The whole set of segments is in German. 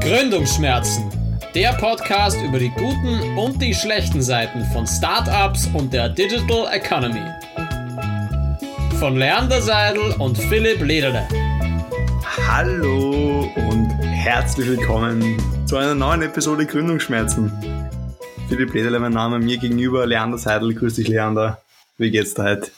Gründungsschmerzen. Der Podcast über die guten und die schlechten Seiten von Startups und der Digital Economy. Von Leander Seidel und Philipp Lederle. Hallo und herzlich willkommen zu einer neuen Episode Gründungsschmerzen. Philipp Lederle, mein Name, mir gegenüber Leander Seidel. Grüß dich, Leander. Wie geht's dir heute?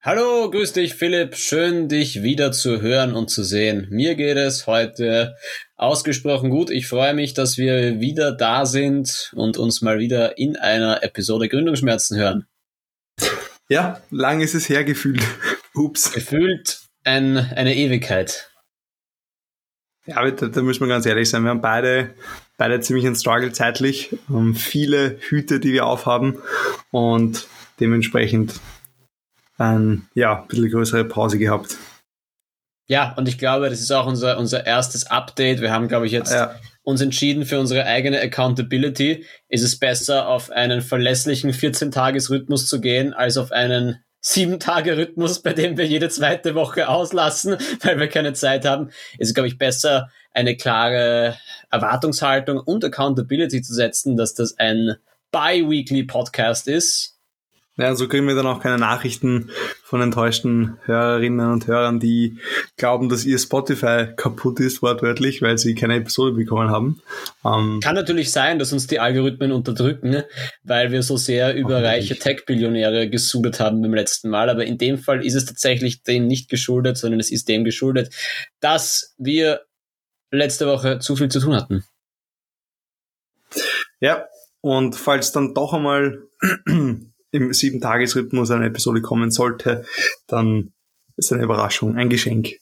Hallo, grüß dich Philipp, schön dich wieder zu hören und zu sehen. Mir geht es heute ausgesprochen gut. Ich freue mich, dass wir wieder da sind und uns mal wieder in einer Episode Gründungsschmerzen hören. Ja, lang ist es her gefühlt. Ups. Gefühlt ein, eine Ewigkeit. Ja, da, da müssen wir ganz ehrlich sein. Wir haben beide, beide ziemlich einen Struggle zeitlich, haben viele Hüte, die wir aufhaben und dementsprechend ein, ja, ein bisschen größere Pause gehabt. Ja, und ich glaube, das ist auch unser, unser erstes Update. Wir haben, glaube ich, jetzt ja. uns entschieden für unsere eigene Accountability. Ist es besser, auf einen verlässlichen 14-Tages-Rhythmus zu gehen, als auf einen 7-Tage-Rhythmus, bei dem wir jede zweite Woche auslassen, weil wir keine Zeit haben. Ist es, glaube ich, besser, eine klare Erwartungshaltung und Accountability zu setzen, dass das ein bi-weekly Podcast ist ja, so kriegen wir dann auch keine Nachrichten von enttäuschten Hörerinnen und Hörern, die glauben, dass ihr Spotify kaputt ist, wortwörtlich, weil sie keine Episode bekommen haben. Ähm Kann natürlich sein, dass uns die Algorithmen unterdrücken, weil wir so sehr über reiche Tech-Billionäre gesudert haben beim letzten Mal. Aber in dem Fall ist es tatsächlich dem nicht geschuldet, sondern es ist dem geschuldet, dass wir letzte Woche zu viel zu tun hatten. Ja, und falls dann doch einmal im Sieben-Tages-Rhythmus eine Episode kommen sollte, dann ist eine Überraschung, ein Geschenk.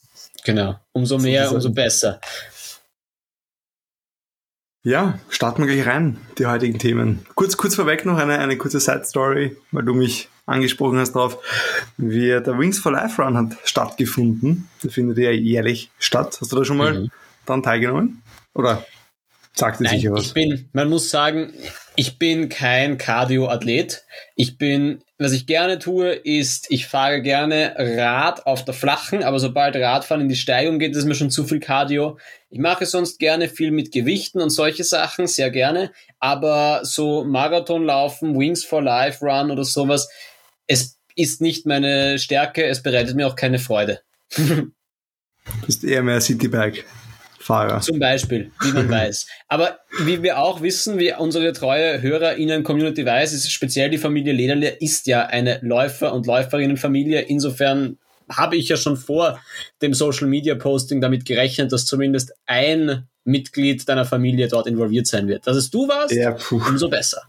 Genau. Umso mehr, umso besser. Ja, starten wir gleich rein, die heutigen Themen. Kurz, kurz vorweg noch eine, eine kurze Side-Story, weil du mich angesprochen hast darauf. Wie der Wings for Life Run hat stattgefunden. Der findet ja jährlich statt. Hast du da schon mal mhm. daran teilgenommen? Oder sagt es sicher was? Ich bin, man muss sagen, ich bin kein Cardio-Athlet. Ich bin, was ich gerne tue, ist, ich fahre gerne Rad auf der flachen, aber sobald Radfahren in die Steigung geht, ist mir schon zu viel Cardio. Ich mache sonst gerne viel mit Gewichten und solche Sachen, sehr gerne. Aber so Marathon laufen, Wings for Life Run oder sowas, es ist nicht meine Stärke, es bereitet mir auch keine Freude. du bist eher mehr Citybike. Fahrer. Zum Beispiel, wie man weiß. Aber wie wir auch wissen, wie unsere treue HörerInnen-Community weiß, ist speziell die Familie Lederle ist ja eine Läufer- und Läuferinnenfamilie. Insofern habe ich ja schon vor dem Social Media Posting damit gerechnet, dass zumindest ein Mitglied deiner Familie dort involviert sein wird. Dass es du warst, ja, umso besser.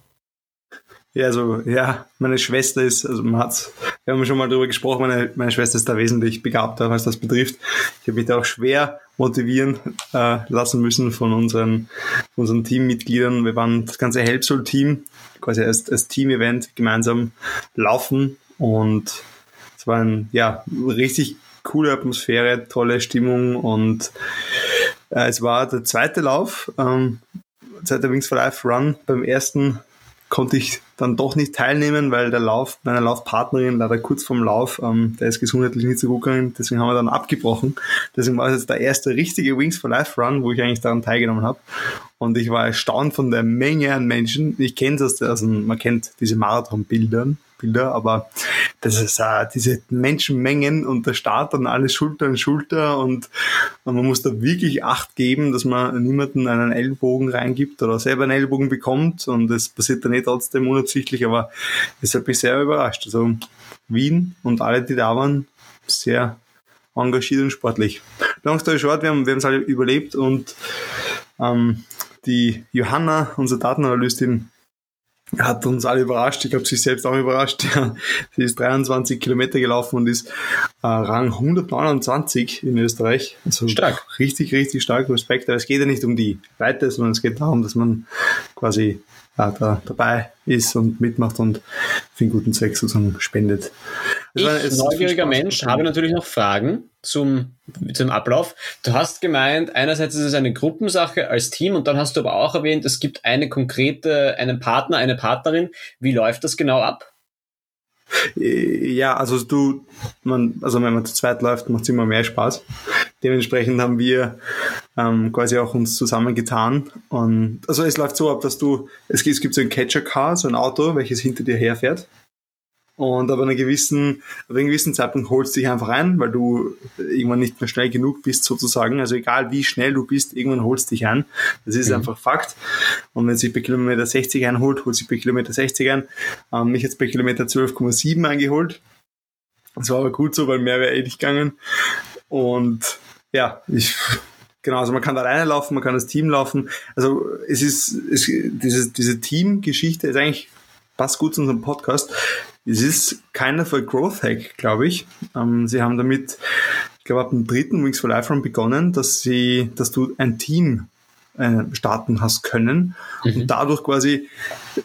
Ja, also, ja, meine Schwester ist, also man hat's, wir haben schon mal darüber gesprochen, meine, meine Schwester ist da wesentlich begabter, was das betrifft. Ich habe mich da auch schwer motivieren äh, lassen müssen von unseren, unseren Teammitgliedern. Wir waren das ganze Helpsol-Team, quasi als, als Team-Event gemeinsam laufen und es war ein, ja, richtig coole Atmosphäre, tolle Stimmung und äh, es war der zweite Lauf, ähm, zweiter Wings for Life Run. Beim ersten konnte ich dann doch nicht teilnehmen, weil der Lauf meiner Laufpartnerin leider kurz vorm Lauf, ähm, der ist gesundheitlich nicht so gut gegangen, deswegen haben wir dann abgebrochen. Deswegen war es jetzt der erste richtige Wings for Life Run, wo ich eigentlich daran teilgenommen habe. Und ich war erstaunt von der Menge an Menschen. Ich kenne das, also man kennt diese Marathon-Bilder, Bilder, aber das ist äh, diese Menschenmengen und der Start dann alles Schulter an Schulter und, und man muss da wirklich Acht geben, dass man niemanden einen Ellbogen reingibt oder selber einen Ellbogen bekommt und das passiert dann nicht trotzdem unabsichtlich, aber das hat mich sehr überrascht. Also Wien und alle, die da waren, sehr engagiert und sportlich. Long story short, wir haben wir haben es alle überlebt und ähm, die Johanna, unsere Datenanalystin, hat uns alle überrascht. Ich glaube, sie selbst auch überrascht. sie ist 23 Kilometer gelaufen und ist äh, Rang 129 in Österreich. Also stark. Richtig, richtig stark. Respekt. Aber es geht ja nicht um die Weite, sondern es geht darum, dass man quasi äh, da dabei ist und mitmacht und für einen guten Zweck sozusagen spendet. Ich, neugieriger Mensch, habe natürlich noch Fragen zum, zum Ablauf. Du hast gemeint, einerseits ist es eine Gruppensache als Team und dann hast du aber auch erwähnt, es gibt eine konkrete, einen Partner, eine Partnerin. Wie läuft das genau ab? Ja, also du, man, also wenn man zu zweit läuft, macht es immer mehr Spaß. dementsprechend haben wir ähm, quasi auch uns zusammengetan. Und also es läuft so ab, dass du, es gibt, es gibt so ein Catcher-Car, so ein Auto, welches hinter dir herfährt. Und aber einer gewissen, ab einem gewissen Zeitpunkt holst du dich einfach ein, weil du irgendwann nicht mehr schnell genug bist sozusagen. Also egal wie schnell du bist, irgendwann holst du dich ein. Das ist mhm. einfach Fakt. Und wenn sich bei Kilometer 60 einholt, holt sich bei Kilometer 60 ein. Ähm, mich jetzt bei Kilometer 12,7 eingeholt. Das war aber gut so, weil mehr wäre eh nicht gegangen. Und ja, ich, genau, also man kann da alleine laufen, man kann das Team laufen. Also es ist, es, diese, diese Teamgeschichte ist eigentlich passt gut zu unserem Podcast. Es ist keiner für Growth Hack, glaube ich. Ähm, sie haben damit, ich glaube, ab dem dritten Wings for Life Run begonnen, dass sie, dass du ein Team äh, starten hast können. Mhm. Und dadurch quasi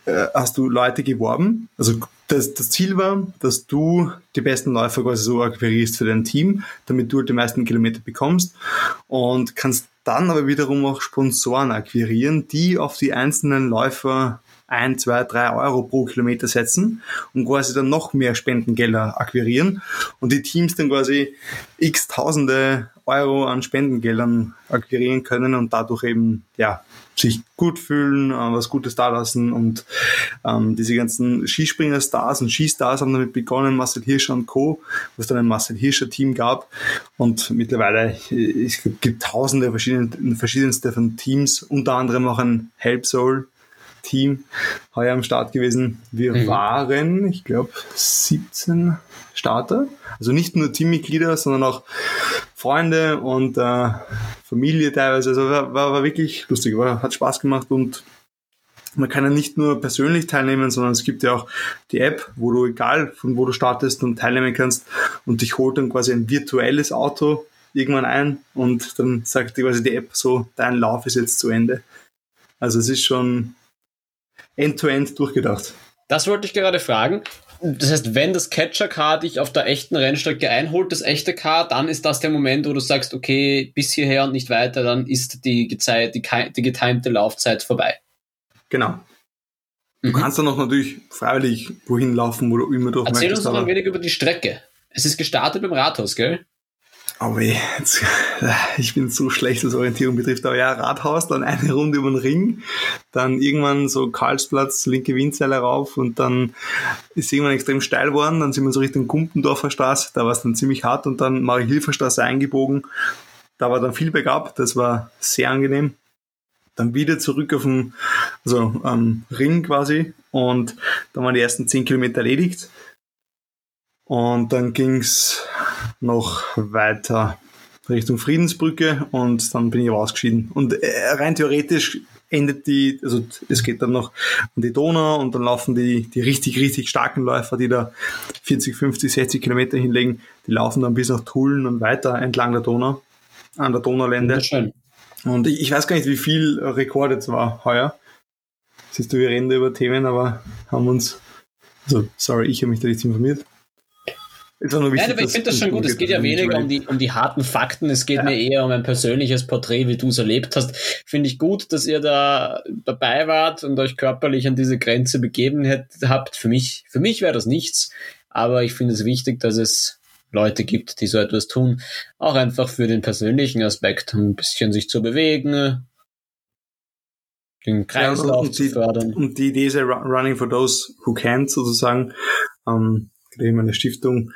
äh, hast du Leute geworben. Also das, das Ziel war, dass du die besten Läufer quasi so akquirierst für dein Team, damit du halt die meisten Kilometer bekommst und kannst dann aber wiederum auch Sponsoren akquirieren, die auf die einzelnen Läufer ein, zwei, drei Euro pro Kilometer setzen und quasi dann noch mehr Spendengelder akquirieren und die Teams dann quasi x Tausende Euro an Spendengeldern akquirieren können und dadurch eben ja sich gut fühlen, äh, was Gutes da lassen und ähm, diese ganzen Skispringer-Stars und Skistars haben damit begonnen, Marcel Hirscher und Co., wo es dann ein Marcel Hirscher Team gab und mittlerweile äh, es gibt tausende verschiedene, verschiedenste von Teams, unter anderem auch ein Help Soul Team heuer am Start gewesen. Wir mhm. waren, ich glaube, 17 Starter. Also nicht nur Teammitglieder, sondern auch Freunde und äh, Familie teilweise. Also war, war, war wirklich lustig, war, hat Spaß gemacht und man kann ja nicht nur persönlich teilnehmen, sondern es gibt ja auch die App, wo du egal von wo du startest und teilnehmen kannst und dich holt dann quasi ein virtuelles Auto irgendwann ein und dann sagt dir quasi die App so, dein Lauf ist jetzt zu Ende. Also es ist schon end-to-end -end durchgedacht. Das wollte ich gerade fragen. Das heißt, wenn das Catcher-Car dich auf der echten Rennstrecke einholt, das echte Car, dann ist das der Moment, wo du sagst, okay, bis hierher und nicht weiter, dann ist die, Gezeit, die, die getimte Laufzeit vorbei. Genau. Du mhm. kannst dann noch natürlich freiwillig wohin laufen, wo du immer durch Erzähl uns noch ein wenig über die Strecke. Es ist gestartet beim Rathaus, gell? Weh, jetzt, ich bin so schlecht, was Orientierung betrifft. Aber ja, Rathaus, dann eine Runde über den Ring, dann irgendwann so Karlsplatz, linke Windseile rauf und dann ist irgendwann extrem steil geworden. Dann sind wir so Richtung Gumpendorfer Straße, da war es dann ziemlich hart und dann Marie-Hilfer Straße eingebogen. Da war dann viel bergab, das war sehr angenehm. Dann wieder zurück auf den also, ähm, Ring quasi und dann waren die ersten zehn Kilometer erledigt. Und dann ging's noch weiter Richtung Friedensbrücke und dann bin ich ausgeschieden. Und äh, rein theoretisch endet die, also es geht dann noch an die Donau und dann laufen die, die richtig, richtig starken Läufer, die da 40, 50, 60 Kilometer hinlegen, die laufen dann bis nach Tulln und weiter entlang der Donau, an der Donaulände. Und ich, ich weiß gar nicht, wie viel Rekord jetzt war heuer. Siehst du, wir reden über Themen, aber haben uns, also sorry, ich habe mich da nicht informiert. Ist auch nur wichtig, Nein, aber ich finde das schon gut. Es geht ja weniger um die, um die harten Fakten. Es geht ja. mir eher um ein persönliches Porträt, wie du es erlebt hast. Finde ich gut, dass ihr da dabei wart und euch körperlich an diese Grenze begeben habt. Für mich, für mich wäre das nichts. Aber ich finde es wichtig, dass es Leute gibt, die so etwas tun. Auch einfach für den persönlichen Aspekt, um ein bisschen sich zu bewegen, den Kreislauf ja, zu fördern. Und die Idee ist ja Running for Those Who Can't sozusagen. Ähm, eben eine Stiftung,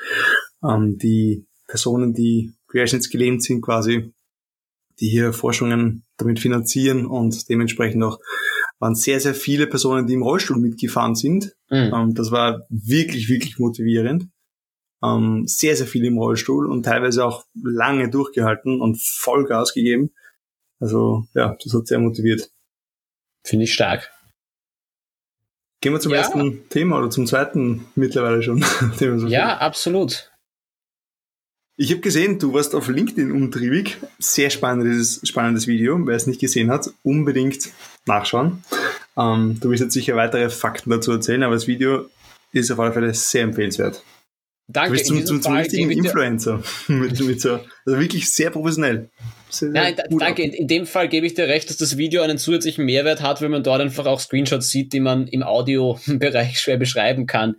ähm, die Personen, die querschnittsgelähmt sind quasi, die hier Forschungen damit finanzieren und dementsprechend auch waren sehr, sehr viele Personen, die im Rollstuhl mitgefahren sind. Mhm. Ähm, das war wirklich, wirklich motivierend. Ähm, sehr, sehr viele im Rollstuhl und teilweise auch lange durchgehalten und Vollgas gegeben. Also ja, das hat sehr motiviert. Finde ich stark. Gehen wir zum ja. ersten Thema oder zum zweiten mittlerweile schon. ja, absolut. Ich habe gesehen, du warst auf LinkedIn umtriebig. Sehr spannendes, spannendes Video. Wer es nicht gesehen hat, unbedingt nachschauen. Ähm, du wirst jetzt sicher weitere Fakten dazu erzählen, aber das Video ist auf alle Fälle sehr empfehlenswert. Danke. Du bist zum, zum, zum richtigen Influencer. mit, mit so, also wirklich sehr professionell. Sehr, Nein, danke. In, in, dem Fall gebe ich dir recht, dass das Video einen zusätzlichen Mehrwert hat, wenn man dort einfach auch Screenshots sieht, die man im Audiobereich schwer beschreiben kann.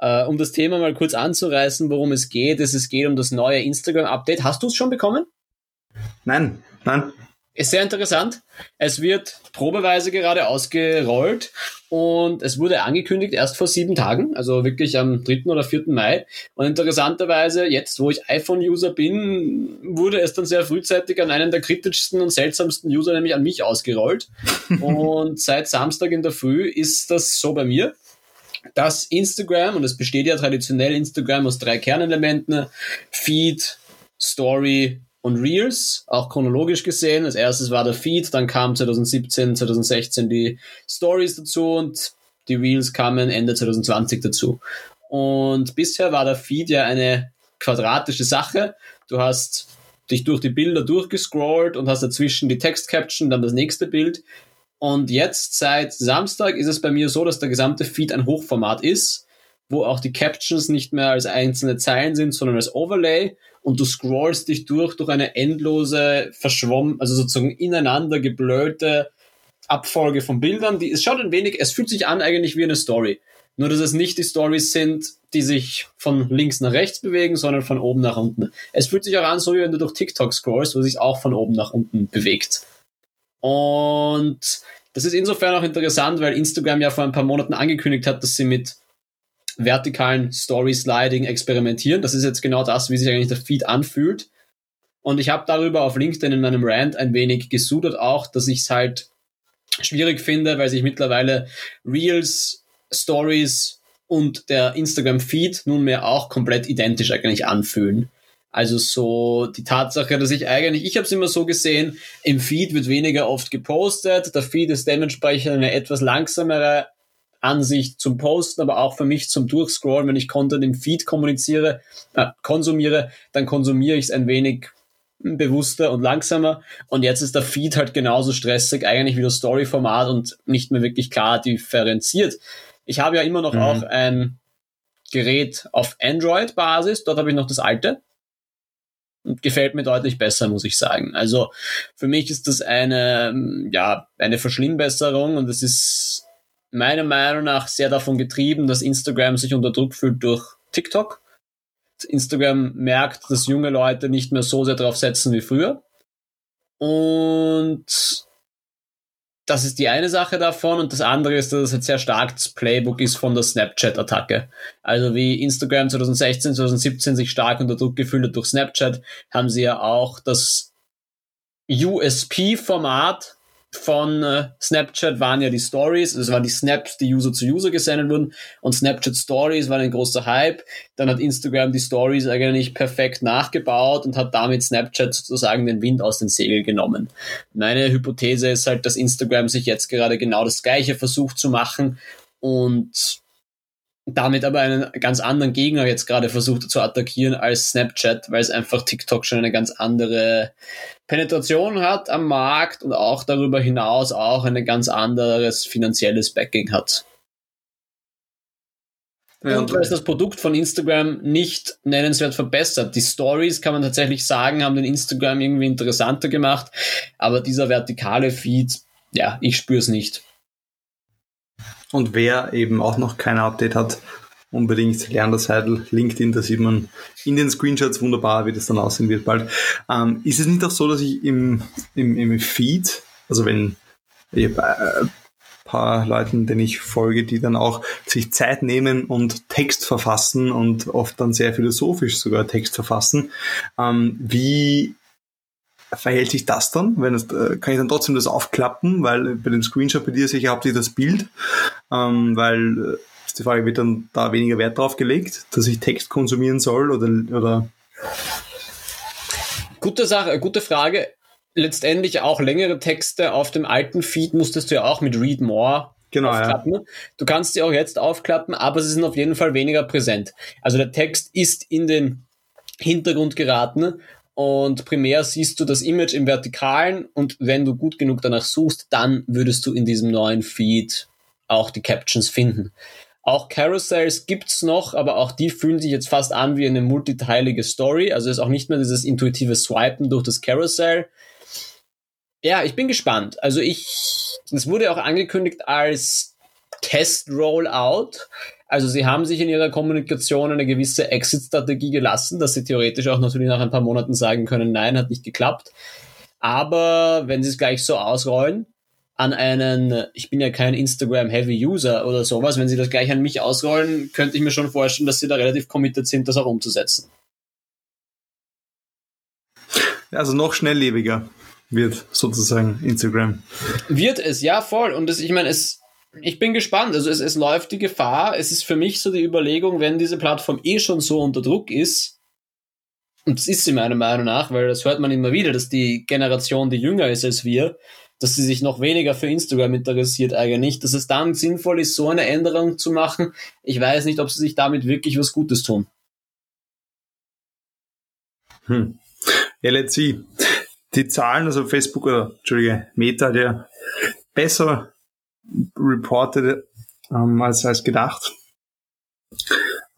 Uh, um das Thema mal kurz anzureißen, worum es geht, ist, es geht um das neue Instagram-Update. Hast du es schon bekommen? Nein, nein. Ist sehr interessant. Es wird probeweise gerade ausgerollt und es wurde angekündigt erst vor sieben Tagen, also wirklich am 3. oder 4. Mai. Und interessanterweise, jetzt wo ich iPhone-User bin, wurde es dann sehr frühzeitig an einen der kritischsten und seltsamsten User, nämlich an mich, ausgerollt. und seit Samstag in der Früh ist das so bei mir dass Instagram, und es besteht ja traditionell Instagram aus drei Kernelementen, Feed, Story und Reels, auch chronologisch gesehen. Als erstes war der Feed, dann kam 2017, 2016 die Stories dazu und die Reels kamen Ende 2020 dazu. Und bisher war der Feed ja eine quadratische Sache. Du hast dich durch die Bilder durchgescrollt und hast dazwischen die Textcaption, dann das nächste Bild. Und jetzt seit Samstag ist es bei mir so, dass der gesamte Feed ein Hochformat ist, wo auch die Captions nicht mehr als einzelne Zeilen sind, sondern als Overlay und du scrollst dich durch durch eine endlose, verschwommen, also sozusagen ineinander geblöte Abfolge von Bildern. Die, es schaut ein wenig, es fühlt sich an eigentlich wie eine Story. Nur, dass es nicht die Stories sind, die sich von links nach rechts bewegen, sondern von oben nach unten. Es fühlt sich auch an, so wie wenn du durch TikTok scrollst, wo sich auch von oben nach unten bewegt. Und das ist insofern auch interessant, weil Instagram ja vor ein paar Monaten angekündigt hat, dass sie mit vertikalen Story Sliding experimentieren. Das ist jetzt genau das, wie sich eigentlich der Feed anfühlt. Und ich habe darüber auf LinkedIn in meinem Rant ein wenig gesudert auch, dass ich es halt schwierig finde, weil sich mittlerweile Reels, Stories und der Instagram Feed nunmehr auch komplett identisch eigentlich anfühlen. Also so die Tatsache, dass ich eigentlich, ich habe es immer so gesehen, im Feed wird weniger oft gepostet, der Feed ist dementsprechend eine etwas langsamere Ansicht zum Posten, aber auch für mich zum Durchscrollen, wenn ich Content im Feed kommuniziere, äh, konsumiere, dann konsumiere ich es ein wenig bewusster und langsamer. Und jetzt ist der Feed halt genauso stressig eigentlich wie das Story-Format und nicht mehr wirklich klar differenziert. Ich habe ja immer noch mhm. auch ein Gerät auf Android-Basis, dort habe ich noch das alte gefällt mir deutlich besser, muss ich sagen. Also für mich ist das eine, ja, eine Verschlimmbesserung und es ist meiner Meinung nach sehr davon getrieben, dass Instagram sich unter Druck fühlt durch TikTok. Instagram merkt, dass junge Leute nicht mehr so sehr drauf setzen wie früher. Und das ist die eine Sache davon und das andere ist, dass es halt sehr stark das Playbook ist von der Snapchat-Attacke. Also wie Instagram 2016, 2017 sich stark unter Druck gefühlt hat durch Snapchat, haben sie ja auch das USP-Format von äh, Snapchat waren ja die Stories, es waren die Snaps, die User zu User gesendet wurden und Snapchat Stories waren ein großer Hype. Dann hat Instagram die Stories eigentlich perfekt nachgebaut und hat damit Snapchat sozusagen den Wind aus den Segeln genommen. Meine Hypothese ist halt, dass Instagram sich jetzt gerade genau das gleiche versucht zu machen und damit aber einen ganz anderen Gegner jetzt gerade versucht zu attackieren als Snapchat, weil es einfach TikTok schon eine ganz andere Penetration hat am Markt und auch darüber hinaus auch ein ganz anderes finanzielles Backing hat. Ja, und weil es das Produkt von Instagram nicht nennenswert verbessert. Die Stories, kann man tatsächlich sagen, haben den Instagram irgendwie interessanter gemacht, aber dieser vertikale Feed, ja, ich spüre es nicht. Und wer eben auch noch kein Update hat, unbedingt lernen das Heidel, LinkedIn, da sieht man in den Screenshots wunderbar, wie das dann aussehen wird bald. Ähm, ist es nicht auch so, dass ich im, im, im Feed, also wenn ich ein äh, paar Leuten, denen ich folge, die dann auch sich Zeit nehmen und Text verfassen und oft dann sehr philosophisch sogar Text verfassen, ähm, wie verhält sich das dann? Wenn es, äh, kann ich dann trotzdem das aufklappen, weil bei dem Screenshot bei dir sicher habt ihr das Bild, ähm, weil äh, ist die Frage, wird dann da weniger Wert drauf gelegt, dass ich Text konsumieren soll oder, oder? Gute Sache, gute Frage. Letztendlich auch längere Texte auf dem alten Feed musstest du ja auch mit Read More genau, aufklappen. Ja. Du kannst sie auch jetzt aufklappen, aber sie sind auf jeden Fall weniger präsent. Also der Text ist in den Hintergrund geraten und primär siehst du das Image im Vertikalen und wenn du gut genug danach suchst, dann würdest du in diesem neuen Feed auch die Captions finden. Auch Carousels gibt's noch, aber auch die fühlen sich jetzt fast an wie eine multiteilige Story. Also ist auch nicht mehr dieses intuitive Swipen durch das Carousel. Ja, ich bin gespannt. Also ich, das wurde auch angekündigt als Test-Rollout. Also sie haben sich in ihrer Kommunikation eine gewisse Exit-Strategie gelassen, dass sie theoretisch auch natürlich nach ein paar Monaten sagen können, nein, hat nicht geklappt. Aber wenn sie es gleich so ausrollen, an einen, ich bin ja kein Instagram-Heavy-User oder sowas, wenn sie das gleich an mich ausrollen, könnte ich mir schon vorstellen, dass sie da relativ committed sind, das auch umzusetzen. Also noch schnelllebiger wird sozusagen Instagram. Wird es, ja, voll. Und das, ich meine, es, ich bin gespannt. Also es, es läuft die Gefahr. Es ist für mich so die Überlegung, wenn diese Plattform eh schon so unter Druck ist, und das ist sie meiner Meinung nach, weil das hört man immer wieder, dass die Generation, die jünger ist als wir, dass sie sich noch weniger für Instagram interessiert eigentlich, dass es dann sinnvoll ist, so eine Änderung zu machen. Ich weiß nicht, ob sie sich damit wirklich was Gutes tun. Hm. Ja, let's see. Die Zahlen, also Facebook oder, Entschuldige, Meta ja besser reported ähm, als, als gedacht.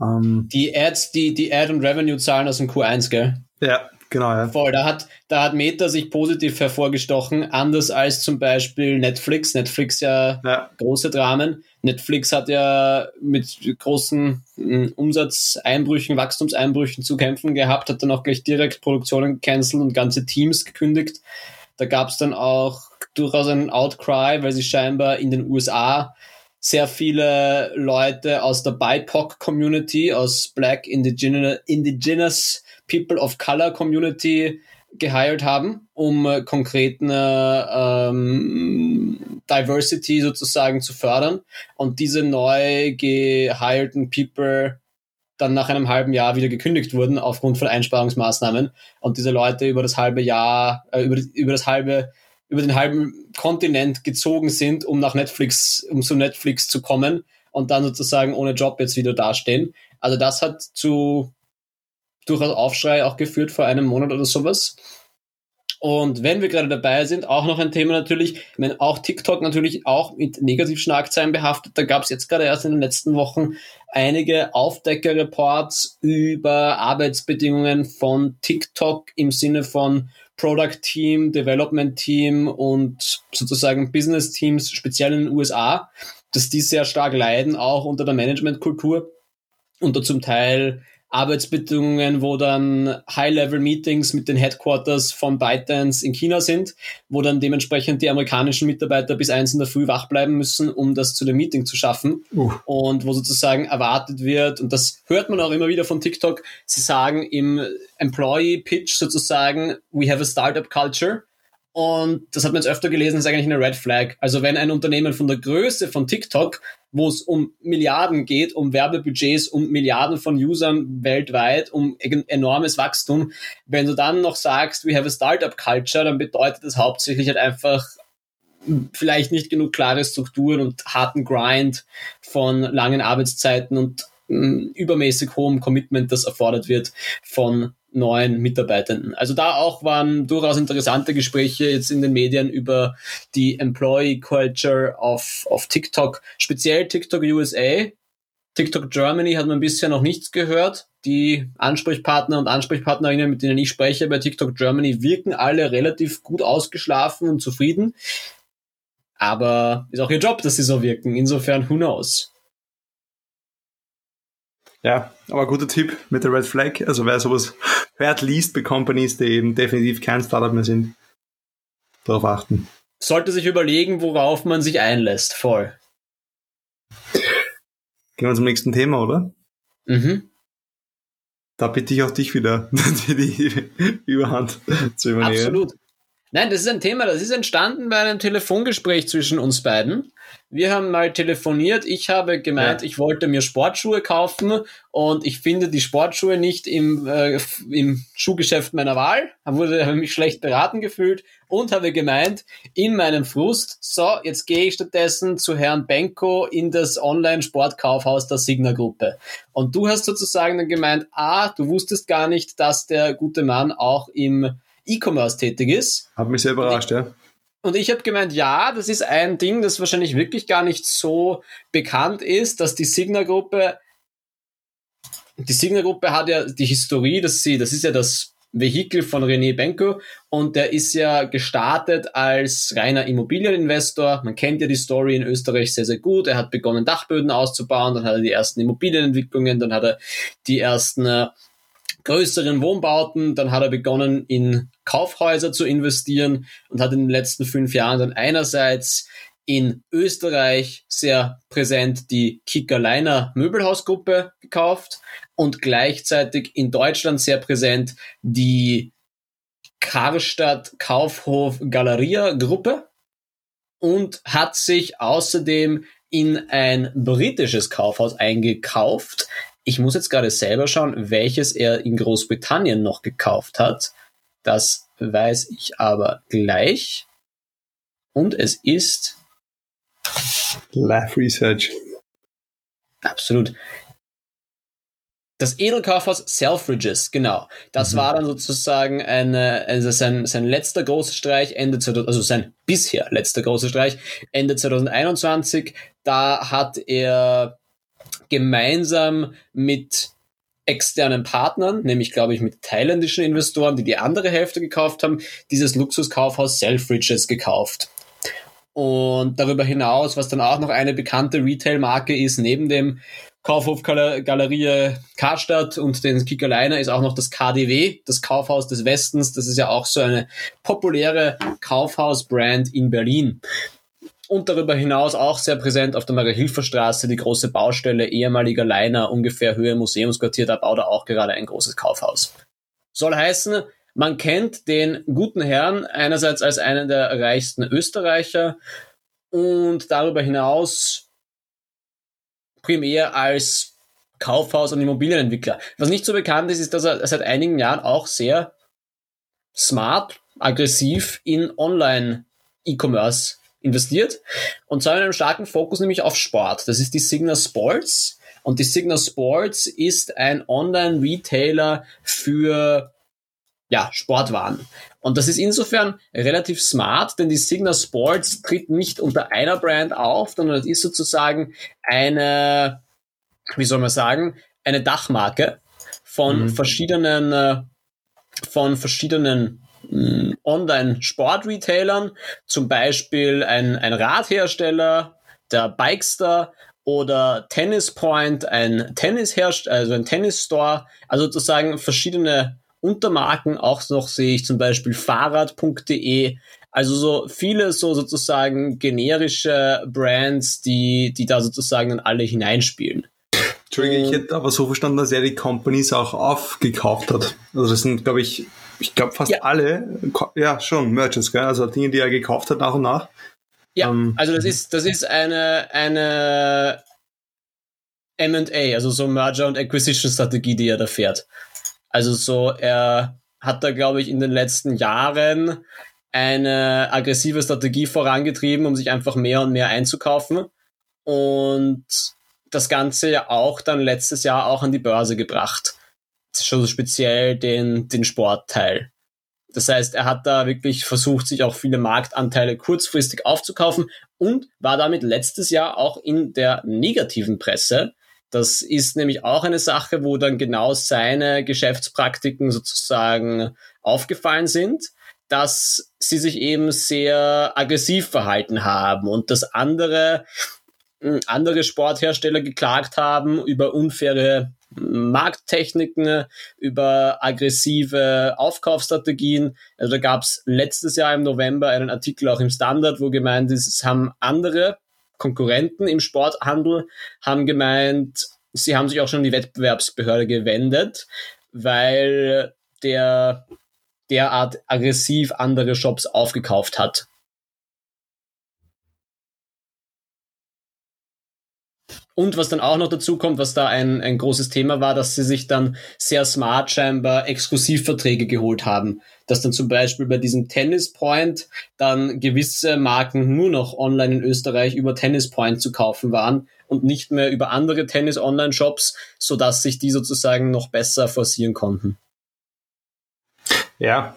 Ähm, die Ads, die, die Ad- und Revenue-Zahlen aus dem Q1, gell? Ja, genau, ja. Voll, da hat, da hat Meta sich positiv hervorgestochen, anders als zum Beispiel Netflix. Netflix ja, ja. große Dramen. Netflix hat ja mit großen hm, Umsatzeinbrüchen, Wachstumseinbrüchen zu kämpfen gehabt, hat dann auch gleich direkt Produktionen gecancelt und ganze Teams gekündigt. Da gab es dann auch durchaus einen Outcry, weil sie scheinbar in den USA sehr viele Leute aus der BIPOC-Community, aus Black Indigenous, People of Color Community gehired haben, um äh, konkreten äh, ähm, Diversity sozusagen zu fördern. Und diese neu gehirten People dann nach einem halben Jahr wieder gekündigt wurden aufgrund von Einsparungsmaßnahmen und diese Leute über das halbe Jahr, äh, über, über das halbe über den halben Kontinent gezogen sind, um nach Netflix, um zu Netflix zu kommen und dann sozusagen ohne Job jetzt wieder dastehen. Also das hat zu durchaus Aufschrei auch geführt vor einem Monat oder sowas. Und wenn wir gerade dabei sind, auch noch ein Thema natürlich, ich meine, auch TikTok natürlich auch mit Negativschlagzeilen behaftet. Da gab es jetzt gerade erst in den letzten Wochen einige Aufdecker-Reports über Arbeitsbedingungen von TikTok im Sinne von Product Team, Development Team und sozusagen Business Teams, speziell in den USA, dass die sehr stark leiden, auch unter der Managementkultur und da zum Teil Arbeitsbedingungen, wo dann High-Level-Meetings mit den Headquarters von ByteDance in China sind, wo dann dementsprechend die amerikanischen Mitarbeiter bis eins in der Früh wach bleiben müssen, um das zu dem Meeting zu schaffen. Uh. Und wo sozusagen erwartet wird, und das hört man auch immer wieder von TikTok, sie sagen im Employee-Pitch sozusagen, we have a startup culture. Und das hat man jetzt öfter gelesen, ist eigentlich eine Red Flag. Also wenn ein Unternehmen von der Größe von TikTok, wo es um Milliarden geht, um Werbebudgets, um Milliarden von Usern weltweit, um enormes Wachstum, wenn du dann noch sagst, we have a Startup Culture, dann bedeutet das hauptsächlich halt einfach vielleicht nicht genug klare Strukturen und harten Grind von langen Arbeitszeiten und mm, übermäßig hohem Commitment, das erfordert wird von neuen Mitarbeitenden. Also da auch waren durchaus interessante Gespräche jetzt in den Medien über die Employee Culture auf, auf TikTok, speziell TikTok USA. TikTok Germany hat man bisher noch nichts gehört. Die Ansprechpartner und Ansprechpartnerinnen, mit denen ich spreche bei TikTok Germany, wirken alle relativ gut ausgeschlafen und zufrieden. Aber ist auch ihr Job, dass sie so wirken. Insofern, who knows? Ja, aber guter Tipp mit der Red Flag. Also wer sowas hört, liest bei Companies, die eben definitiv kein Startup mehr sind, darauf achten. Sollte sich überlegen, worauf man sich einlässt. Voll. Gehen wir zum nächsten Thema, oder? Mhm. Da bitte ich auch dich wieder, die, die Überhand zu übernehmen. Absolut. Nein, das ist ein Thema, das ist entstanden bei einem Telefongespräch zwischen uns beiden. Wir haben mal telefoniert. Ich habe gemeint, ja. ich wollte mir Sportschuhe kaufen und ich finde die Sportschuhe nicht im, äh, im Schuhgeschäft meiner Wahl. Habe, habe mich schlecht beraten gefühlt und habe gemeint, in meinem Frust, so, jetzt gehe ich stattdessen zu Herrn Benko in das Online-Sportkaufhaus der Signa-Gruppe. Und du hast sozusagen dann gemeint, ah, du wusstest gar nicht, dass der gute Mann auch im E-Commerce tätig ist. Hat mich sehr überrascht, ja. Und ich habe gemeint, ja, das ist ein Ding, das wahrscheinlich wirklich gar nicht so bekannt ist, dass die Signa-Gruppe, die Signa-Gruppe hat ja die Historie, dass sie, das ist ja das Vehikel von René Benko und der ist ja gestartet als reiner Immobilieninvestor. Man kennt ja die Story in Österreich sehr, sehr gut. Er hat begonnen, Dachböden auszubauen, dann hat er die ersten Immobilienentwicklungen, dann hat er die ersten äh, größeren Wohnbauten. Dann hat er begonnen, in Kaufhäuser zu investieren und hat in den letzten fünf Jahren dann einerseits in Österreich sehr präsent die Kickerliner Möbelhausgruppe gekauft und gleichzeitig in Deutschland sehr präsent die Karstadt Kaufhof Galeria Gruppe und hat sich außerdem in ein britisches Kaufhaus eingekauft. Ich muss jetzt gerade selber schauen, welches er in Großbritannien noch gekauft hat. Das weiß ich aber gleich. Und es ist Live Research. Absolut. Das Edelkaufhaus Selfridges, genau. Das mhm. war dann sozusagen eine, also sein, sein letzter großer Streich Ende 2000, also sein bisher letzter großer Streich Ende 2021. Da hat er gemeinsam mit externen Partnern, nämlich glaube ich mit thailändischen Investoren, die die andere Hälfte gekauft haben, dieses Luxuskaufhaus Selfridges gekauft. Und darüber hinaus, was dann auch noch eine bekannte Retail-Marke ist, neben dem Kaufhof Galerie Karstadt und den Kickerliner ist auch noch das KDW, das Kaufhaus des Westens. Das ist ja auch so eine populäre Kaufhaus-Brand in Berlin. Und darüber hinaus auch sehr präsent auf der Maria-Hilfer-Straße, die große Baustelle ehemaliger Liner, ungefähr Höhe Museumsquartier, da baut er auch gerade ein großes Kaufhaus. Soll heißen, man kennt den guten Herrn einerseits als einen der reichsten Österreicher und darüber hinaus primär als Kaufhaus- und Immobilienentwickler. Was nicht so bekannt ist, ist, dass er seit einigen Jahren auch sehr smart, aggressiv in Online-E-Commerce investiert. Und zwar mit einem starken Fokus nämlich auf Sport. Das ist die Signa Sports. Und die Signa Sports ist ein Online-Retailer für ja, Sportwaren. Und das ist insofern relativ smart, denn die Signa Sports tritt nicht unter einer Brand auf, sondern das ist sozusagen eine, wie soll man sagen, eine Dachmarke von mhm. verschiedenen, äh, von verschiedenen Online-Sport-Retailern, zum Beispiel ein, ein Radhersteller, der Bikester oder Tennis Point, ein Tennishersteller, also ein Tennis-Store, also sozusagen verschiedene Untermarken auch noch sehe ich zum Beispiel Fahrrad.de. Also so viele so sozusagen generische Brands, die, die da sozusagen dann alle hineinspielen. Entschuldigung, ich hätte aber so verstanden, dass er die Companies auch aufgekauft hat. Also das sind, glaube ich, ich glaube fast ja. alle, ja schon, Merchants, gell? also Dinge, die er gekauft hat nach und nach. Ja, ähm, also das ist, das ist eine, eine M&A, also so Merger und Acquisition Strategie, die er da fährt. Also so, er hat da, glaube ich, in den letzten Jahren eine aggressive Strategie vorangetrieben, um sich einfach mehr und mehr einzukaufen. Und das Ganze ja auch dann letztes Jahr auch an die Börse gebracht. Schon speziell den, den Sportteil. Das heißt, er hat da wirklich versucht, sich auch viele Marktanteile kurzfristig aufzukaufen und war damit letztes Jahr auch in der negativen Presse, das ist nämlich auch eine Sache, wo dann genau seine Geschäftspraktiken sozusagen aufgefallen sind, dass sie sich eben sehr aggressiv verhalten haben und dass andere, hm, andere Sporthersteller geklagt haben über unfaire Markttechniken, über aggressive Aufkaufsstrategien. Also da gab es letztes Jahr im November einen Artikel auch im Standard, wo gemeint ist, es haben andere Konkurrenten im Sporthandel haben gemeint, sie haben sich auch schon an die Wettbewerbsbehörde gewendet, weil der derart aggressiv andere Shops aufgekauft hat. Und was dann auch noch dazu kommt, was da ein, ein großes Thema war, dass sie sich dann sehr smart scheinbar Exklusivverträge geholt haben. Dass dann zum Beispiel bei diesem Tennis Point dann gewisse Marken nur noch online in Österreich über Tennis Point zu kaufen waren und nicht mehr über andere Tennis-Online-Shops, sodass sich die sozusagen noch besser forcieren konnten. Ja,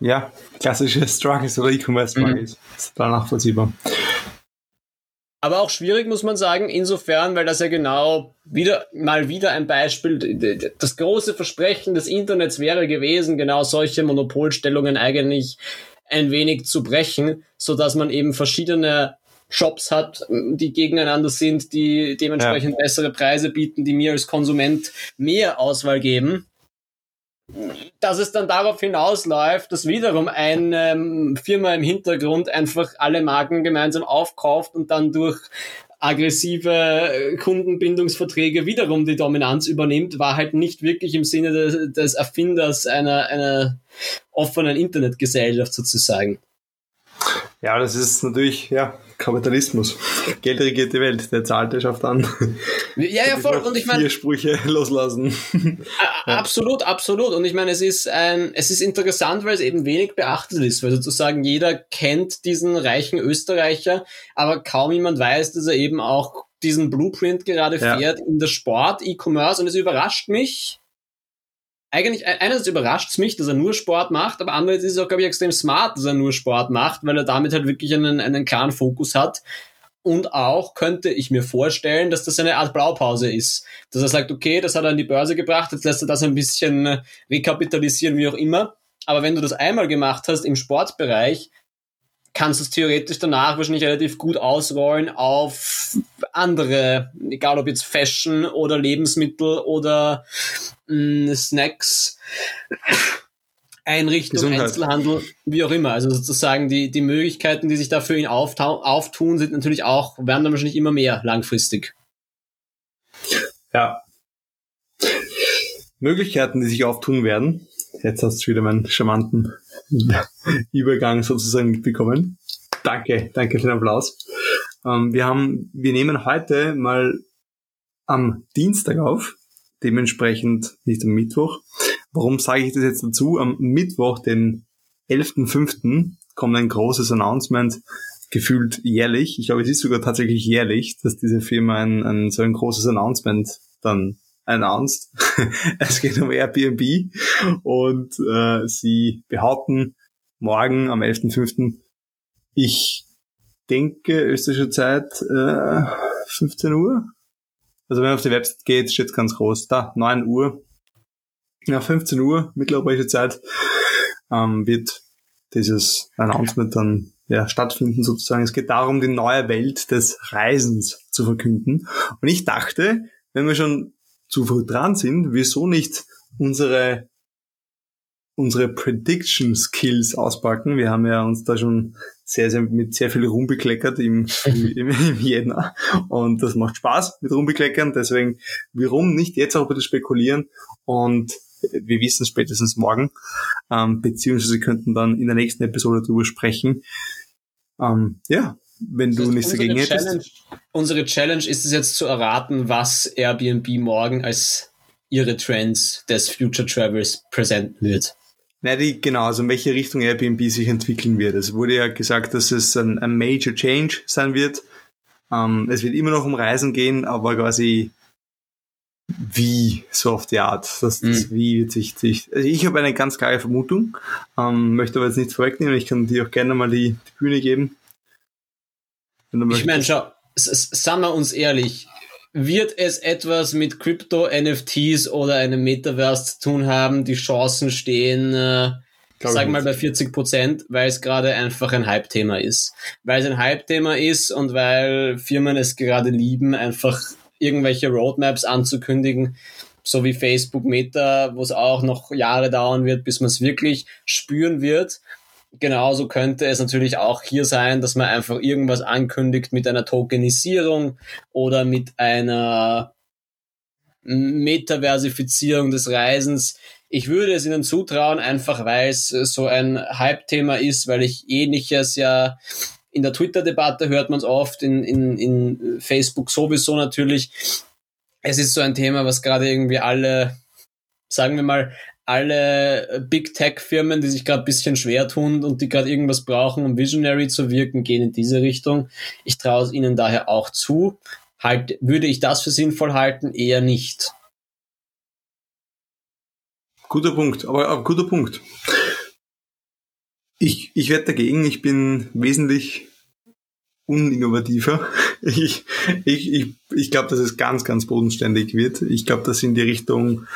ja, klassische Struggles oder E-Commerce-Struggles. Mhm. Ist da nachvollziehbar. Aber auch schwierig, muss man sagen, insofern, weil das ja genau wieder, mal wieder ein Beispiel, das große Versprechen des Internets wäre gewesen, genau solche Monopolstellungen eigentlich ein wenig zu brechen, so dass man eben verschiedene Shops hat, die gegeneinander sind, die dementsprechend ja. bessere Preise bieten, die mir als Konsument mehr Auswahl geben. Dass es dann darauf hinausläuft, dass wiederum eine ähm, Firma im Hintergrund einfach alle Marken gemeinsam aufkauft und dann durch aggressive Kundenbindungsverträge wiederum die Dominanz übernimmt, war halt nicht wirklich im Sinne des, des Erfinders einer, einer offenen Internetgesellschaft sozusagen. Ja, das ist natürlich, ja, Kapitalismus. Geld regiert die Welt, der zahlt, der schafft an. Ja, ja, voll. Und ich meine. Vier Sprüche loslassen. Absolut, absolut. Und ich meine, es ist ein, es ist interessant, weil es eben wenig beachtet ist, weil sozusagen jeder kennt diesen reichen Österreicher, aber kaum jemand weiß, dass er eben auch diesen Blueprint gerade fährt ja. in der Sport, E-Commerce und es überrascht mich, eigentlich, einerseits überrascht es mich, dass er nur Sport macht, aber andererseits ist es auch, glaube ich, extrem smart, dass er nur Sport macht, weil er damit halt wirklich einen, einen klaren Fokus hat. Und auch könnte ich mir vorstellen, dass das eine Art Blaupause ist. Dass er sagt, okay, das hat er an die Börse gebracht, jetzt lässt er das ein bisschen äh, rekapitalisieren, wie auch immer. Aber wenn du das einmal gemacht hast im Sportbereich, kannst du es theoretisch danach wahrscheinlich relativ gut ausrollen auf andere, egal ob jetzt Fashion oder Lebensmittel oder mh, mm, Snacks, Einrichtung, Gesundheit. Einzelhandel, wie auch immer. Also sozusagen die, die Möglichkeiten, die sich da für ihn auftun, sind natürlich auch, werden dann wahrscheinlich immer mehr langfristig. Ja. Möglichkeiten, die sich auftun werden. Jetzt hast du wieder meinen charmanten Übergang sozusagen mitbekommen. Danke, danke für den Applaus. Ähm, wir haben, wir nehmen heute mal am Dienstag auf, dementsprechend nicht am Mittwoch. Warum sage ich das jetzt dazu? Am Mittwoch, den 11.05., kommt ein großes Announcement, gefühlt jährlich. Ich glaube, es ist sogar tatsächlich jährlich, dass diese Firma ein, ein so ein großes Announcement dann announced. es geht um Airbnb und äh, sie behaupten morgen am 11.05. Ich denke österreichische Zeit äh, 15 Uhr. Also wenn man auf die Website geht, steht ganz groß. Da, 9 Uhr. Ja, 15 Uhr mitteleuropäische Zeit ähm, wird dieses Announcement dann ja, stattfinden sozusagen. Es geht darum, die neue Welt des Reisens zu verkünden. Und ich dachte, wenn wir schon zu früh dran sind, wieso nicht unsere unsere Prediction Skills auspacken. Wir haben ja uns da schon sehr, sehr mit sehr viel rumbekleckert im, im, im Jänner. Und das macht Spaß mit rumbekleckern. Deswegen, warum nicht jetzt auch bitte spekulieren? Und wir wissen es spätestens morgen. Ähm, beziehungsweise könnten dann in der nächsten Episode darüber sprechen. Ähm, ja, wenn das du nichts dagegen hättest. Unsere Challenge ist es jetzt zu erraten, was Airbnb morgen als ihre Trends des Future Travels präsenten wird. Na, die, genau, also in welche Richtung Airbnb sich entwickeln wird. Es wurde ja gesagt, dass es ein, ein Major Change sein wird. Ähm, es wird immer noch um Reisen gehen, aber quasi wie, so auf die Art. Das, das mhm. Wie wird sich, sich also ich habe eine ganz klare Vermutung, ähm, möchte aber jetzt nichts vorwegnehmen. Ich kann dir auch gerne mal die, die Bühne geben. Ich meine, schau, sagen wir uns ehrlich, wird es etwas mit Krypto, NFTs oder einem Metaverse zu tun haben? Die Chancen stehen, äh, sagen wir mal bei 40 Prozent, weil es gerade einfach ein Hype-Thema ist. Weil es ein Hype-Thema ist und weil Firmen es gerade lieben, einfach irgendwelche Roadmaps anzukündigen, so wie Facebook Meta, wo es auch noch Jahre dauern wird, bis man es wirklich spüren wird genauso könnte es natürlich auch hier sein, dass man einfach irgendwas ankündigt mit einer Tokenisierung oder mit einer Metaversifizierung des Reisens. Ich würde es ihnen zutrauen, einfach weil es so ein Hype-Thema ist, weil ich ähnliches ja in der Twitter-Debatte hört man es oft, in, in, in Facebook sowieso natürlich. Es ist so ein Thema, was gerade irgendwie alle, sagen wir mal, alle äh, Big Tech Firmen, die sich gerade ein bisschen schwer tun und die gerade irgendwas brauchen, um visionary zu wirken, gehen in diese Richtung. Ich traue es ihnen daher auch zu. Halt, würde ich das für sinnvoll halten? Eher nicht. Guter Punkt, aber, aber guter Punkt. Ich, ich werde dagegen, ich bin wesentlich uninnovativer. Ich, ich, ich, ich glaube, dass es ganz, ganz bodenständig wird. Ich glaube, dass in die Richtung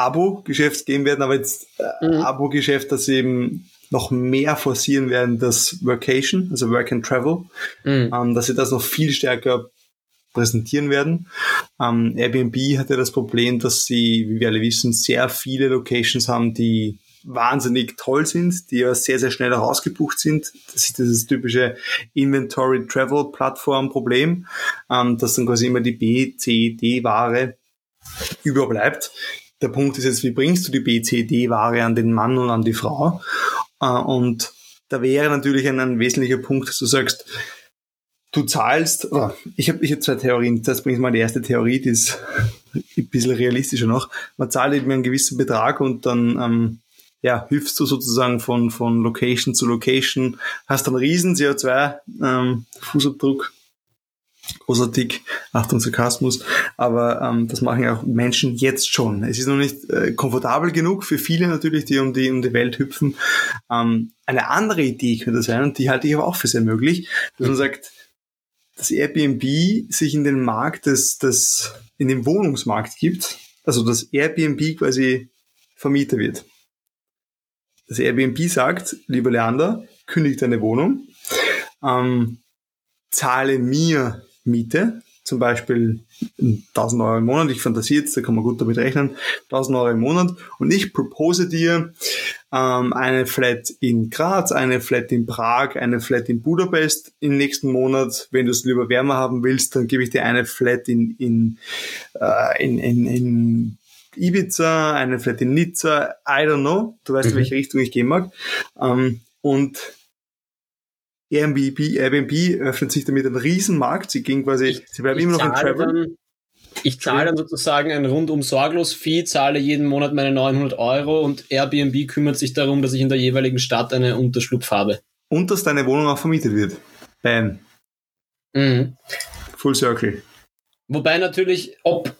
Abo-Geschäft gehen werden, aber jetzt äh, mhm. Abo-Geschäft, dass sie eben noch mehr forcieren werden, das Workation, also Work and Travel, mhm. ähm, dass sie das noch viel stärker präsentieren werden. Ähm, Airbnb hat ja das Problem, dass sie, wie wir alle wissen, sehr viele Locations haben, die wahnsinnig toll sind, die ja sehr, sehr schnell auch ausgebucht sind. Das ist dieses typische Inventory Travel Plattform Problem, ähm, dass dann quasi immer die B, C, D Ware überbleibt. Der Punkt ist jetzt, wie bringst du die B, C, D Ware an den Mann und an die Frau? Äh, und da wäre natürlich ein, ein wesentlicher Punkt, dass du sagst, du zahlst, oh, ich habe ich hab zwei Theorien, das bringt mal die erste Theorie, die ist ein bisschen realistischer noch. Man zahlt eben einen gewissen Betrag und dann ähm, ja, hüpfst du sozusagen von, von Location zu Location, hast einen riesen CO2-Fußabdruck. Ähm, Großer Tick, Achtung Sarkasmus, aber ähm, das machen ja auch Menschen jetzt schon. Es ist noch nicht äh, komfortabel genug für viele natürlich, die um die, um die Welt hüpfen. Ähm, eine andere Idee könnte sein, und die halte ich aber auch für sehr möglich, dass man sagt, dass Airbnb sich in den Markt des, des, in den Wohnungsmarkt gibt, also dass Airbnb quasi Vermieter wird. Das Airbnb sagt, lieber Leander, kündige deine Wohnung, ähm, zahle mir Miete, zum Beispiel 1000 Euro im Monat, ich fantasiere jetzt, da kann man gut damit rechnen, 1000 Euro im Monat und ich propose dir ähm, eine Flat in Graz, eine Flat in Prag, eine Flat in Budapest im nächsten Monat. Wenn du es lieber wärmer haben willst, dann gebe ich dir eine Flat in, in, äh, in, in, in Ibiza, eine vielleicht in Nizza, I don't know. Du weißt, mhm. in welche Richtung ich gehen mag. Ähm, und Airbnb, Airbnb öffnet sich damit einen Riesenmarkt. Sie gehen quasi, ich, sie bleiben immer noch ein Travel. Dann, ich zahle dann sozusagen ein rundum sorglos Fee, zahle jeden Monat meine 900 Euro und Airbnb kümmert sich darum, dass ich in der jeweiligen Stadt eine Unterschlupf habe. Und dass deine Wohnung auch vermietet wird. Bam. Mhm. Full Circle. Wobei natürlich, ob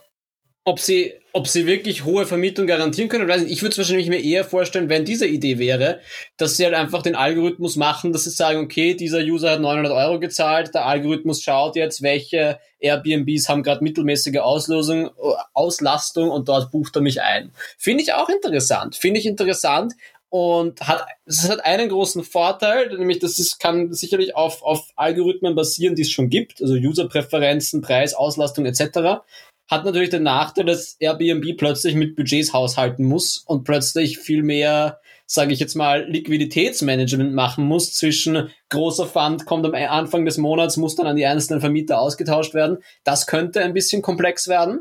ob sie, ob sie wirklich hohe Vermietung garantieren können, weiß nicht. Ich würde es wahrscheinlich mir eher vorstellen, wenn diese Idee wäre, dass sie halt einfach den Algorithmus machen, dass sie sagen, okay, dieser User hat 900 Euro gezahlt, der Algorithmus schaut jetzt, welche Airbnbs haben gerade mittelmäßige Auslosung, Auslastung und dort bucht er mich ein. Finde ich auch interessant. Finde ich interessant, und hat es hat einen großen Vorteil, nämlich dass es kann sicherlich auf, auf Algorithmen basieren, die es schon gibt, also Userpräferenzen, Preis, Auslastung etc hat natürlich den Nachteil, dass Airbnb plötzlich mit Budgets haushalten muss und plötzlich viel mehr, sage ich jetzt mal, Liquiditätsmanagement machen muss zwischen großer Fund kommt am Anfang des Monats, muss dann an die einzelnen Vermieter ausgetauscht werden. Das könnte ein bisschen komplex werden.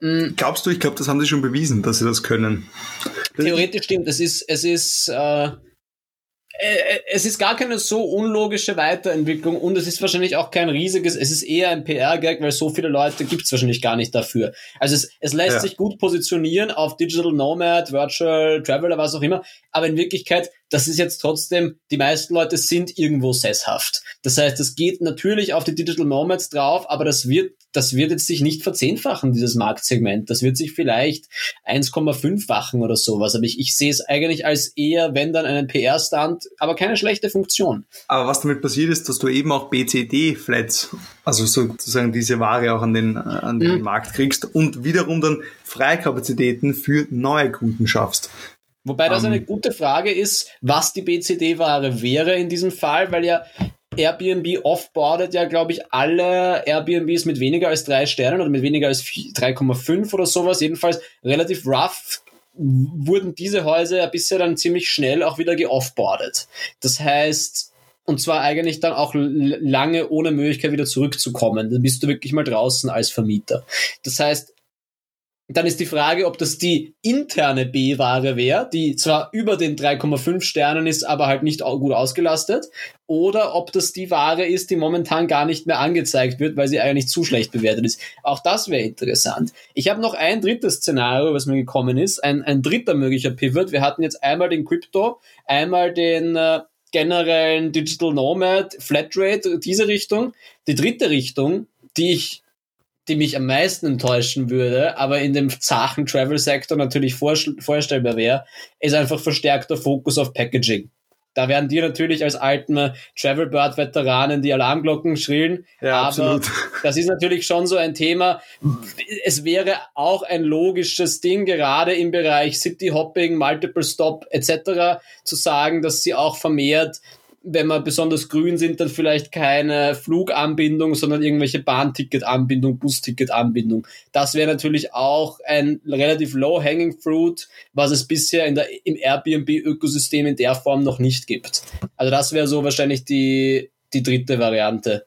Mhm. Glaubst du, ich glaube, das haben sie schon bewiesen, dass sie das können. Theoretisch stimmt, es ist, es ist äh, es ist gar keine so unlogische Weiterentwicklung und es ist wahrscheinlich auch kein riesiges, es ist eher ein PR-Gag, weil so viele Leute gibt es wahrscheinlich gar nicht dafür. Also es, es lässt ja. sich gut positionieren auf Digital Nomad, Virtual Traveler, was auch immer, aber in Wirklichkeit, das ist jetzt trotzdem, die meisten Leute sind irgendwo sesshaft. Das heißt, es geht natürlich auf die Digital Nomads drauf, aber das wird das wird jetzt sich nicht verzehnfachen, dieses Marktsegment. Das wird sich vielleicht 1,5-fachen oder sowas. Aber ich, ich sehe es eigentlich als eher, wenn dann einen PR-Stand, aber keine schlechte Funktion. Aber was damit passiert ist, dass du eben auch BCD-Flats, also sozusagen diese Ware auch an den, an den mhm. Markt kriegst und wiederum dann Freikapazitäten für neue Kunden schaffst. Wobei das um, eine gute Frage ist, was die BCD-Ware wäre in diesem Fall, weil ja Airbnb offboardet ja, glaube ich, alle Airbnbs mit weniger als drei Sternen oder mit weniger als 3,5 oder sowas. Jedenfalls relativ rough wurden diese Häuser bisher dann ziemlich schnell auch wieder geoffboardet. Das heißt, und zwar eigentlich dann auch lange ohne Möglichkeit wieder zurückzukommen. Dann bist du wirklich mal draußen als Vermieter. Das heißt, dann ist die Frage, ob das die interne B-Ware wäre, die zwar über den 3,5 Sternen ist, aber halt nicht gut ausgelastet, oder ob das die Ware ist, die momentan gar nicht mehr angezeigt wird, weil sie eigentlich zu schlecht bewertet ist. Auch das wäre interessant. Ich habe noch ein drittes Szenario, was mir gekommen ist, ein, ein dritter möglicher Pivot. Wir hatten jetzt einmal den Crypto, einmal den äh, generellen Digital Nomad, Flatrate, diese Richtung. Die dritte Richtung, die ich die mich am meisten enttäuschen würde, aber in dem zachen Travel-Sektor natürlich vorstellbar wäre, ist einfach verstärkter Fokus auf Packaging. Da werden dir natürlich als alten Travelbird-Veteranen die Alarmglocken schrillen. Ja, aber absolut. das ist natürlich schon so ein Thema. Es wäre auch ein logisches Ding, gerade im Bereich City Hopping, Multiple Stop etc., zu sagen, dass sie auch vermehrt wenn wir besonders grün sind, dann vielleicht keine Fluganbindung, sondern irgendwelche Bahnticketanbindung, Busticketanbindung. Das wäre natürlich auch ein relativ low-hanging fruit, was es bisher in der, im Airbnb-Ökosystem in der Form noch nicht gibt. Also das wäre so wahrscheinlich die, die dritte Variante.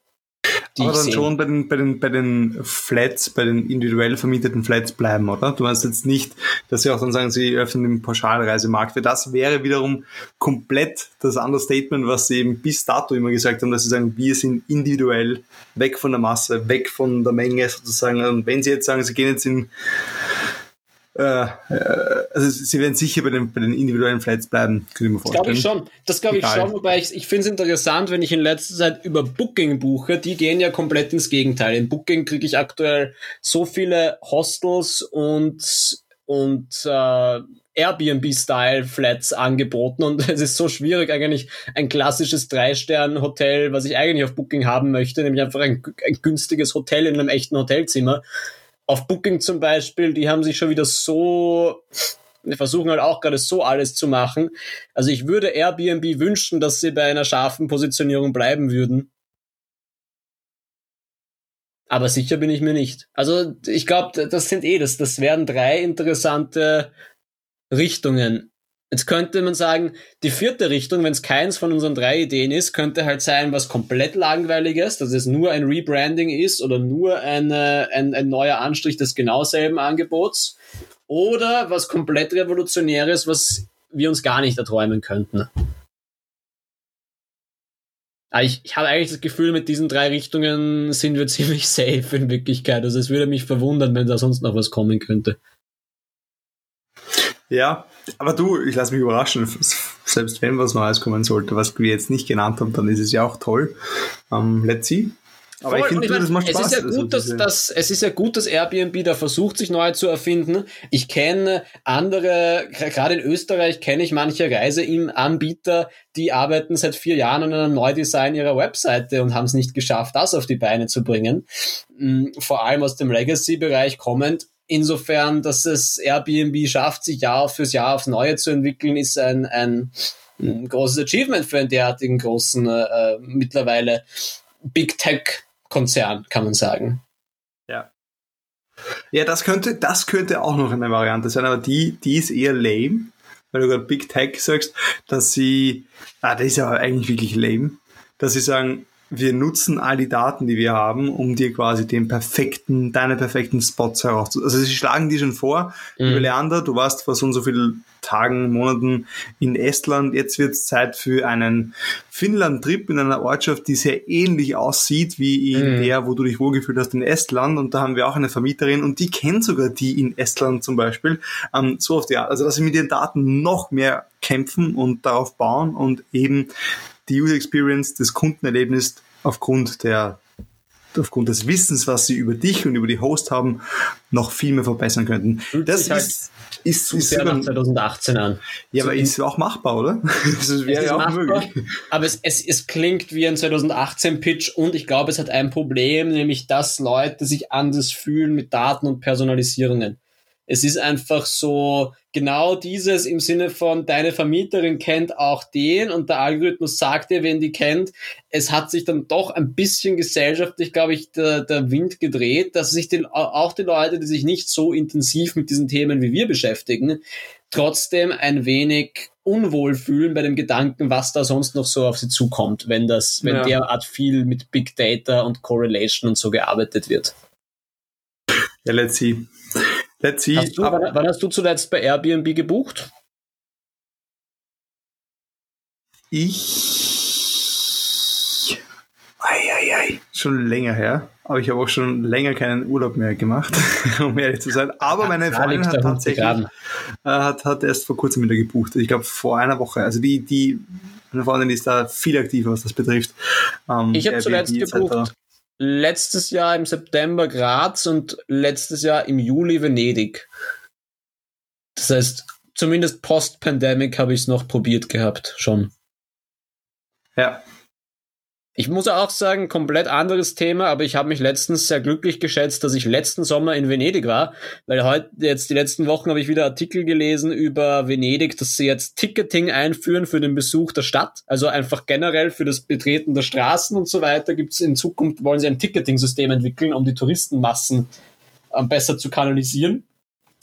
Aber dann schon bei den, bei, den, bei den Flats, bei den individuell vermieteten Flats bleiben, oder? Du meinst jetzt nicht, dass sie auch dann sagen, sie öffnen den Pauschalreisemarkt, weil das wäre wiederum komplett das Understatement, was sie eben bis dato immer gesagt haben, dass sie sagen, wir sind individuell weg von der Masse, weg von der Menge sozusagen. Und wenn sie jetzt sagen, sie gehen jetzt in äh, äh, also sie werden sicher bei den, bei den individuellen Flats bleiben, könnte ich mir vorstellen. Glaube ich schon. Das glaube ich schon, wobei ich, ich finde es interessant, wenn ich in letzter Zeit über Booking buche, die gehen ja komplett ins Gegenteil. In Booking kriege ich aktuell so viele Hostels und und äh, Airbnb-Style-Flats angeboten und es ist so schwierig, eigentlich ein klassisches Drei-Stern-Hotel, was ich eigentlich auf Booking haben möchte, nämlich einfach ein, ein günstiges Hotel in einem echten Hotelzimmer auf Booking zum Beispiel, die haben sich schon wieder so, die versuchen halt auch gerade so alles zu machen. Also ich würde Airbnb wünschen, dass sie bei einer scharfen Positionierung bleiben würden. Aber sicher bin ich mir nicht. Also ich glaube, das sind eh, das, das werden drei interessante Richtungen. Jetzt könnte man sagen, die vierte Richtung, wenn es keins von unseren drei Ideen ist, könnte halt sein, was komplett langweiliges, dass es nur ein Rebranding ist oder nur eine, ein, ein neuer Anstrich des genau selben Angebots. Oder was komplett revolutionäres, was wir uns gar nicht erträumen könnten. Aber ich, ich habe eigentlich das Gefühl, mit diesen drei Richtungen sind wir ziemlich safe in Wirklichkeit. Also es würde mich verwundern, wenn da sonst noch was kommen könnte. Ja, aber du, ich lasse mich überraschen. Selbst wenn was Neues kommen sollte, was wir jetzt nicht genannt haben, dann ist es ja auch toll. Um, ähm, let's see. Aber Voll, ich finde, das macht Spaß. Es ist ja gut, also, dass, dass, es ist ja gut, dass Airbnb da versucht, sich neu zu erfinden. Ich kenne andere, gerade in Österreich kenne ich manche Reiseanbieter, die arbeiten seit vier Jahren an einem Neudesign ihrer Webseite und haben es nicht geschafft, das auf die Beine zu bringen. Mm, vor allem aus dem Legacy-Bereich kommend Insofern, dass es Airbnb schafft, sich Jahr fürs Jahr aufs Neue zu entwickeln, ist ein, ein, ein großes Achievement für einen derartigen großen, äh, mittlerweile Big Tech-Konzern, kann man sagen. Ja. Ja, das könnte, das könnte auch noch eine Variante sein, aber die, die ist eher lame, weil du gerade Big Tech sagst, dass sie, ah, das ist ja eigentlich wirklich lame, dass sie sagen, wir nutzen all die Daten, die wir haben, um dir quasi den perfekten, deine perfekten Spots herauszu. Also sie schlagen die schon vor, mhm. lieber Leander, du warst vor so und so vielen Tagen, Monaten in Estland, jetzt wird es Zeit für einen Finnland-Trip in einer Ortschaft, die sehr ähnlich aussieht wie in mhm. der, wo du dich wohlgefühlt hast in Estland. Und da haben wir auch eine Vermieterin und die kennt sogar die in Estland zum Beispiel. Ähm, so auf die Art. Also dass sie mit den Daten noch mehr kämpfen und darauf bauen und eben die User Experience, das Kundenerlebnis aufgrund der aufgrund des Wissens, was sie über dich und über die Host haben, noch viel mehr verbessern könnten. das halt ist, ist, ist sehr nach 2018 an. Ja, so aber ist auch machbar, oder? das wäre ja auch machbar, möglich. Aber es, es, es klingt wie ein 2018-Pitch und ich glaube, es hat ein Problem, nämlich dass Leute sich anders fühlen mit Daten und Personalisierungen. Es ist einfach so genau dieses im Sinne von deine Vermieterin kennt auch den und der Algorithmus sagt dir, wen die kennt. Es hat sich dann doch ein bisschen gesellschaftlich, glaube ich, der, der Wind gedreht, dass sich die, auch die Leute, die sich nicht so intensiv mit diesen Themen wie wir beschäftigen, trotzdem ein wenig unwohl fühlen bei dem Gedanken, was da sonst noch so auf sie zukommt, wenn das, wenn ja. derart viel mit Big Data und Correlation und so gearbeitet wird. Ja, let's see. Let's see. Hast du, wann, wann hast du zuletzt bei Airbnb gebucht? Ich. Eieiei. Schon länger her. Aber ich habe auch schon länger keinen Urlaub mehr gemacht, um ehrlich zu sein. Aber meine Freundin hat tatsächlich äh, hat, hat erst vor kurzem wieder gebucht. Ich glaube vor einer Woche. Also die, die, meine Freundin ist da viel aktiver, was das betrifft. Ähm, ich habe zuletzt gebucht letztes Jahr im September Graz und letztes Jahr im Juli Venedig. Das heißt, zumindest post-Pandemic habe ich es noch probiert gehabt, schon. Ja. Ich muss auch sagen, komplett anderes Thema, aber ich habe mich letztens sehr glücklich geschätzt, dass ich letzten Sommer in Venedig war, weil heute jetzt die letzten Wochen habe ich wieder Artikel gelesen über Venedig, dass sie jetzt Ticketing einführen für den Besuch der Stadt, also einfach generell für das Betreten der Straßen und so weiter. Gibt es in Zukunft wollen sie ein Ticketing-System entwickeln, um die Touristenmassen äh, besser zu kanalisieren.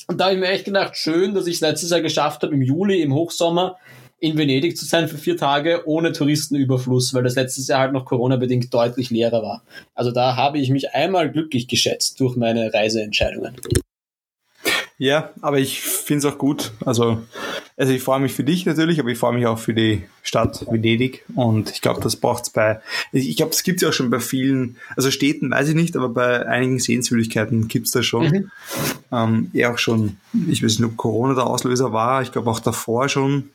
Und da habe ich mir echt gedacht, schön, dass ich es letztes Jahr geschafft habe, im Juli, im Hochsommer, in Venedig zu sein für vier Tage ohne Touristenüberfluss, weil das letztes Jahr halt noch Corona-bedingt deutlich leerer war. Also da habe ich mich einmal glücklich geschätzt durch meine Reiseentscheidungen. Ja, aber ich finde es auch gut. Also, also ich freue mich für dich natürlich, aber ich freue mich auch für die Stadt Venedig. Und ich glaube, das braucht es bei, ich glaube, das gibt es ja auch schon bei vielen, also Städten weiß ich nicht, aber bei einigen Sehenswürdigkeiten gibt es das schon. Mhm. Ähm, ja, auch schon, ich weiß nicht, ob Corona der Auslöser war, ich glaube auch davor schon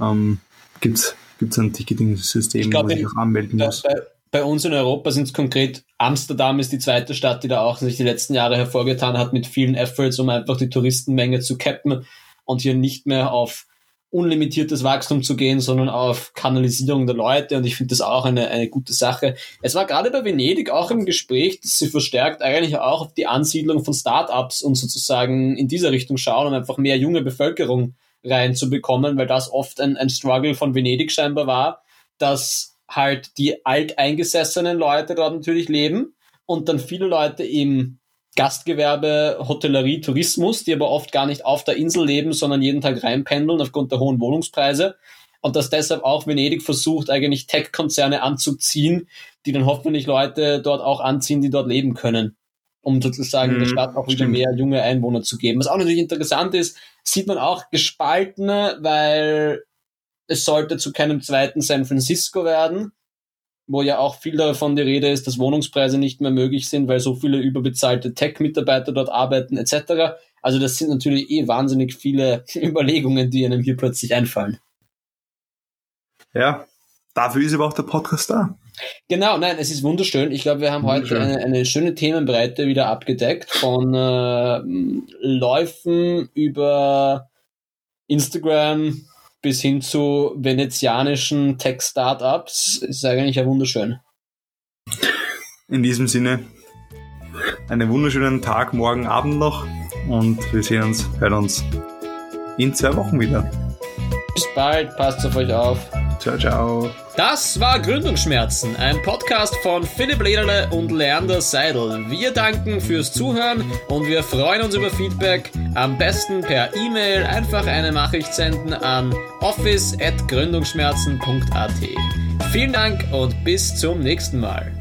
ähm, gibt es ein Ticketing-System, wo man sich auch anmelden muss. Bei, bei uns in Europa sind es konkret Amsterdam ist die zweite Stadt, die da auch sich die letzten Jahre hervorgetan hat mit vielen Efforts, um einfach die Touristenmenge zu cappen und hier nicht mehr auf unlimitiertes Wachstum zu gehen, sondern auf Kanalisierung der Leute. Und ich finde das auch eine, eine gute Sache. Es war gerade bei Venedig auch im Gespräch, dass sie verstärkt eigentlich auch auf die Ansiedlung von Startups und sozusagen in dieser Richtung schauen, um einfach mehr junge Bevölkerung reinzubekommen, weil das oft ein, ein Struggle von Venedig scheinbar war, dass halt die alteingesessenen Leute dort natürlich leben und dann viele Leute im Gastgewerbe, Hotellerie, Tourismus, die aber oft gar nicht auf der Insel leben, sondern jeden Tag reinpendeln aufgrund der hohen Wohnungspreise. Und dass deshalb auch Venedig versucht, eigentlich Tech-Konzerne anzuziehen, die dann hoffentlich Leute dort auch anziehen, die dort leben können um sozusagen mhm, der Stadt auch wieder mehr junge Einwohner zu geben. Was auch natürlich interessant ist, sieht man auch gespaltene, weil es sollte zu keinem zweiten San Francisco werden, wo ja auch viel davon die Rede ist, dass Wohnungspreise nicht mehr möglich sind, weil so viele überbezahlte Tech-Mitarbeiter dort arbeiten etc. Also das sind natürlich eh wahnsinnig viele Überlegungen, die einem hier plötzlich einfallen. Ja, dafür ist aber auch der Podcast da. Genau, nein, es ist wunderschön. Ich glaube, wir haben heute eine, eine, schöne Themenbreite wieder abgedeckt von äh, Läufen über Instagram bis hin zu venezianischen Tech-Startups. Ist eigentlich ja wunderschön. In diesem Sinne, einen wunderschönen Tag, morgen Abend noch und wir sehen uns, hören uns in zwei Wochen wieder. Bis bald, passt auf euch auf. Ciao, ciao. Das war Gründungsschmerzen, ein Podcast von Philipp Lederle und Leander Seidel. Wir danken fürs Zuhören und wir freuen uns über Feedback. Am besten per E-Mail einfach eine Nachricht senden an office.gründungsschmerzen.at. Vielen Dank und bis zum nächsten Mal.